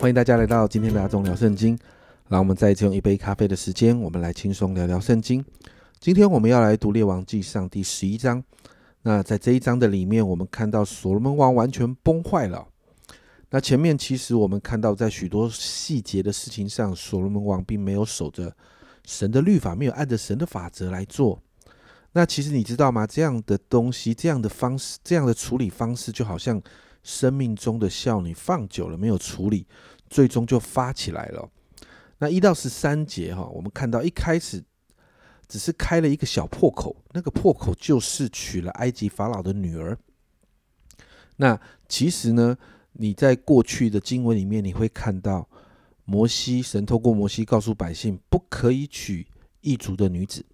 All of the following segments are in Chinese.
欢迎大家来到今天的阿忠聊圣经。让我们再次用一杯咖啡的时间，我们来轻松聊聊圣经。今天我们要来读列王记上第十一章。那在这一章的里面，我们看到所罗门王完全崩坏了。那前面其实我们看到，在许多细节的事情上，所罗门王并没有守着神的律法，没有按着神的法则来做。那其实你知道吗？这样的东西，这样的方式，这样的处理方式，就好像生命中的笑，你放久了没有处理，最终就发起来了。那一到十三节哈，我们看到一开始只是开了一个小破口，那个破口就是娶了埃及法老的女儿。那其实呢，你在过去的经文里面，你会看到摩西神透过摩西告诉百姓，不可以娶异族的女子。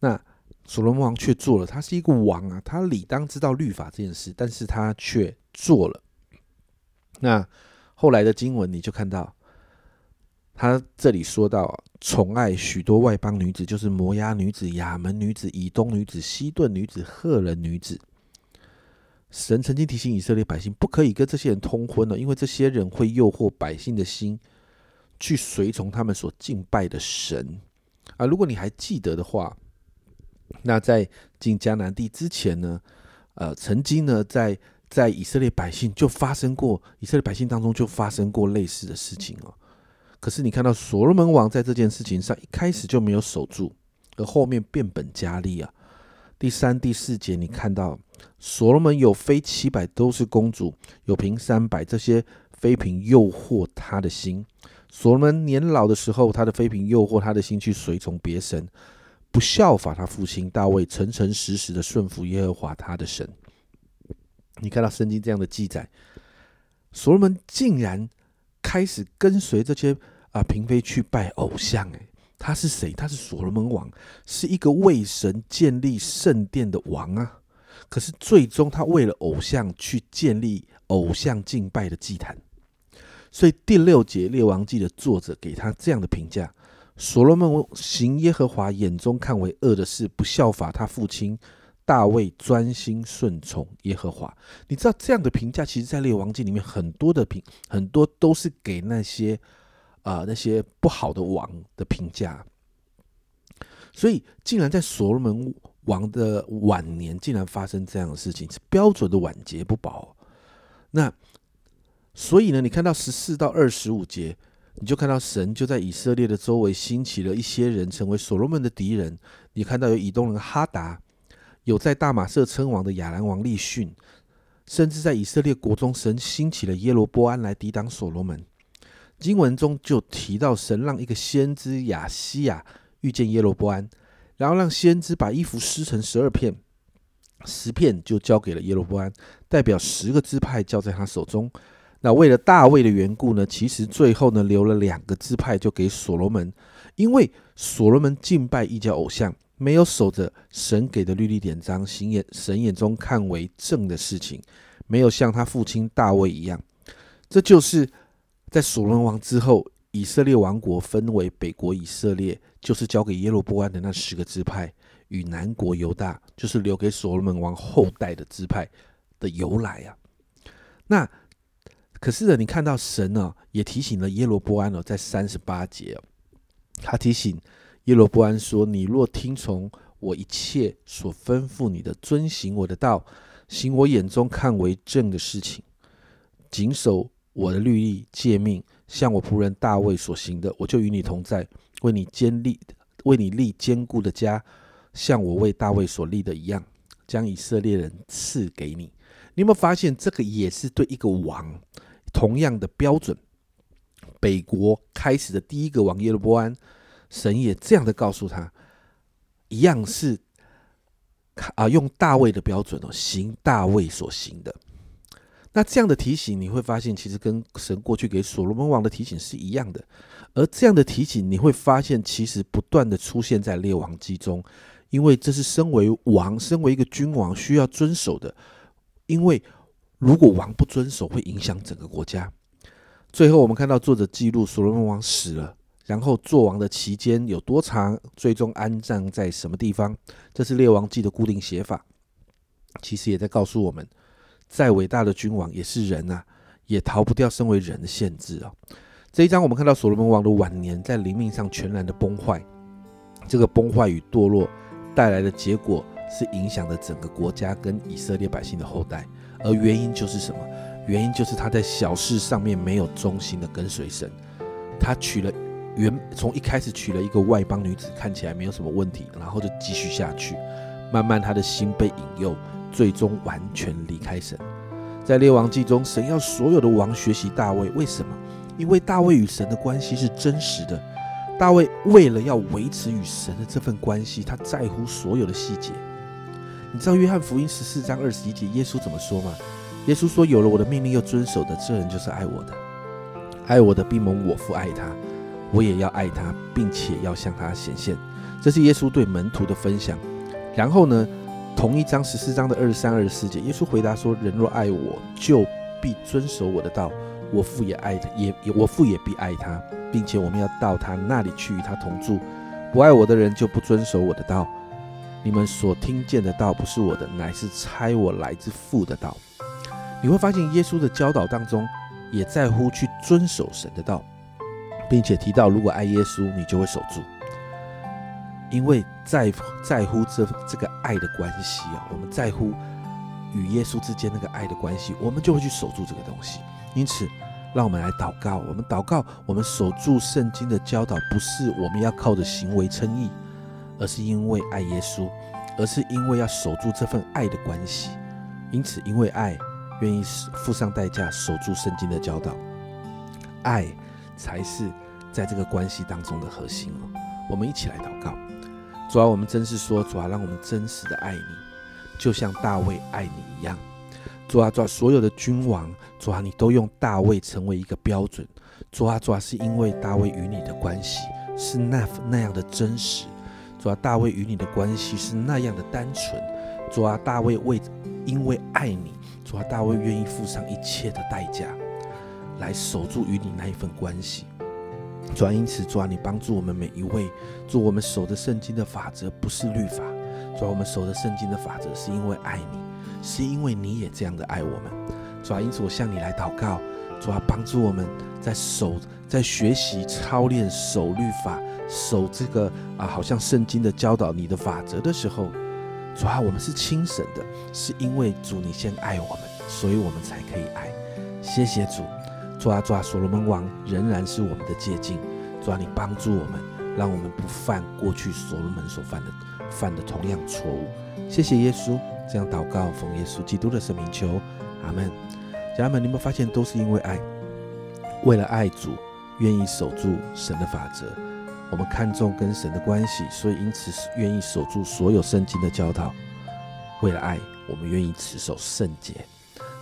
那所罗门王却做了，他是一个王啊，他理当知道律法这件事，但是他却做了。那后来的经文你就看到。他这里说到，宠爱许多外邦女子，就是摩押女子、亚门女子、以东女子、西顿女子、赫人女子。神曾经提醒以色列百姓，不可以跟这些人通婚了，因为这些人会诱惑百姓的心，去随从他们所敬拜的神。啊，如果你还记得的话，那在进迦南地之前呢，呃，曾经呢，在在以色列百姓就发生过，以色列百姓当中就发生过类似的事情哦。可是你看到所罗门王在这件事情上一开始就没有守住，而后面变本加厉啊。第三、第四节你看到所罗门有妃七百都是公主，有嫔三百，这些妃嫔诱惑他的心。所罗门年老的时候，他的妃嫔诱惑他的心去随从别神，不效法他父亲大卫，诚诚实实的顺服耶和华他的神。你看到圣经这样的记载，所罗门竟然。开始跟随这些啊嫔妃去拜偶像，诶，他是谁？他是所罗门王，是一个为神建立圣殿的王啊。可是最终他为了偶像去建立偶像敬拜的祭坛，所以第六节列王记的作者给他这样的评价：所罗门行耶和华眼中看为恶的事，不效法他父亲。大卫专心顺从耶和华，你知道这样的评价，其实，在列王记里面很多的评，很多都是给那些啊那些不好的王的评价。所以，竟然在所罗门王的晚年，竟然发生这样的事情，是标准的晚节不保。那所以呢，你看到十四到二十五节，你就看到神就在以色列的周围兴起了一些人，成为所罗门的敌人。你看到有以东人哈达。有在大马色称王的亚兰王利逊，甚至在以色列国中，神兴起了耶罗波安来抵挡所罗门。经文中就提到，神让一个先知亚西亚遇见耶罗波安，然后让先知把衣服撕成十二片，十片就交给了耶罗波安，代表十个支派交在他手中。那为了大卫的缘故呢，其实最后呢留了两个支派就给所罗门，因为所罗门敬拜异教偶像。没有守着神给的律例典章，行眼神眼中看为正的事情，没有像他父亲大卫一样，这就是在所罗门王之后，以色列王国分为北国以色列，就是交给耶罗波安的那十个支派，与南国犹大，就是留给所罗门王后代的支派的由来啊。那可是呢，你看到神呢，也提醒了耶罗波安哦，在三十八节哦，他提醒。耶罗波安说：“你若听从我一切所吩咐你的，遵行我的道，行我眼中看为正的事情，谨守我的律例诫命，像我仆人大卫所行的，我就与你同在，为你坚立，为你立坚固的家，像我为大卫所立的一样，将以色列人赐给你。你有没有发现，这个也是对一个王同样的标准？北国开始的第一个王耶罗波安。”神也这样的告诉他，一样是啊，用大卫的标准哦，行大卫所行的。那这样的提醒，你会发现，其实跟神过去给所罗门王的提醒是一样的。而这样的提醒，你会发现，其实不断的出现在列王记中，因为这是身为王、身为一个君王需要遵守的。因为如果王不遵守，会影响整个国家。最后，我们看到作者记录，所罗门王死了。然后做王的期间有多长？最终安葬在什么地方？这是列王记的固定写法。其实也在告诉我们，再伟大的君王也是人啊，也逃不掉身为人的限制啊。这一章我们看到所罗门王的晚年在灵命上全然的崩坏，这个崩坏与堕落带来的结果是影响了整个国家跟以色列百姓的后代，而原因就是什么？原因就是他在小事上面没有忠心的跟随神，他娶了原从一开始娶了一个外邦女子，看起来没有什么问题，然后就继续下去，慢慢他的心被引诱，最终完全离开神。在列王记中，神要所有的王学习大卫，为什么？因为大卫与神的关系是真实的，大卫为了要维持与神的这份关系，他在乎所有的细节。你知道约翰福音十四章二十一节耶稣怎么说吗？耶稣说：“有了我的命令又遵守的，这人就是爱我的。爱我的必蒙我父爱他，我也要爱他，并且要向他显现。”这是耶稣对门徒的分享。然后呢，同一章十四章的二十三、二十四节，耶稣回答说：“人若爱我，就必遵守我的道。”我父也爱他，也我父也必爱他，并且我们要到他那里去与他同住。不爱我的人就不遵守我的道。你们所听见的道不是我的，乃是差我来自父的道。你会发现耶稣的教导当中也在乎去遵守神的道，并且提到如果爱耶稣，你就会守住，因为在在乎这这个爱的关系啊，我们在乎与耶稣之间那个爱的关系，我们就会去守住这个东西。因此，让我们来祷告。我们祷告，我们守住圣经的教导，不是我们要靠着行为称义，而是因为爱耶稣，而是因为要守住这份爱的关系。因此，因为爱，愿意付上代价守住圣经的教导。爱才是在这个关系当中的核心哦。我们一起来祷告。主啊，我们真是说，主啊，让我们真实的爱你，就像大卫爱你一样。主啊，主啊，所有的君王，主啊，你都用大卫成为一个标准。主啊，主啊，是因为大卫与你的关系是那那样的真实。主啊，大卫与你的关系是那样的单纯。主啊，大卫为因为爱你，主啊，大卫愿意付上一切的代价来守住与你那一份关系。主啊，因此，主啊，你帮助我们每一位，做我们守的圣经的法则不是律法。主啊，我们守的圣经的法则是因为爱你。是因为你也这样的爱我们，主啊，因此我向你来祷告，主啊，帮助我们在守、在学习、操练守律法、守这个啊，好像圣经的教导你的法则的时候，主啊，我们是轻省的，是因为主你先爱我们，所以我们才可以爱。谢谢主，抓抓，所罗门王仍然是我们的借镜，抓，你帮助我们，让我们不犯过去所罗门所犯的犯的同样错误。谢谢耶稣。这样祷告，奉耶稣基督的圣名求，阿门。家人们，你们发现，都是因为爱，为了爱主，愿意守住神的法则。我们看重跟神的关系，所以因此愿意守住所有圣经的教导。为了爱，我们愿意持守圣洁。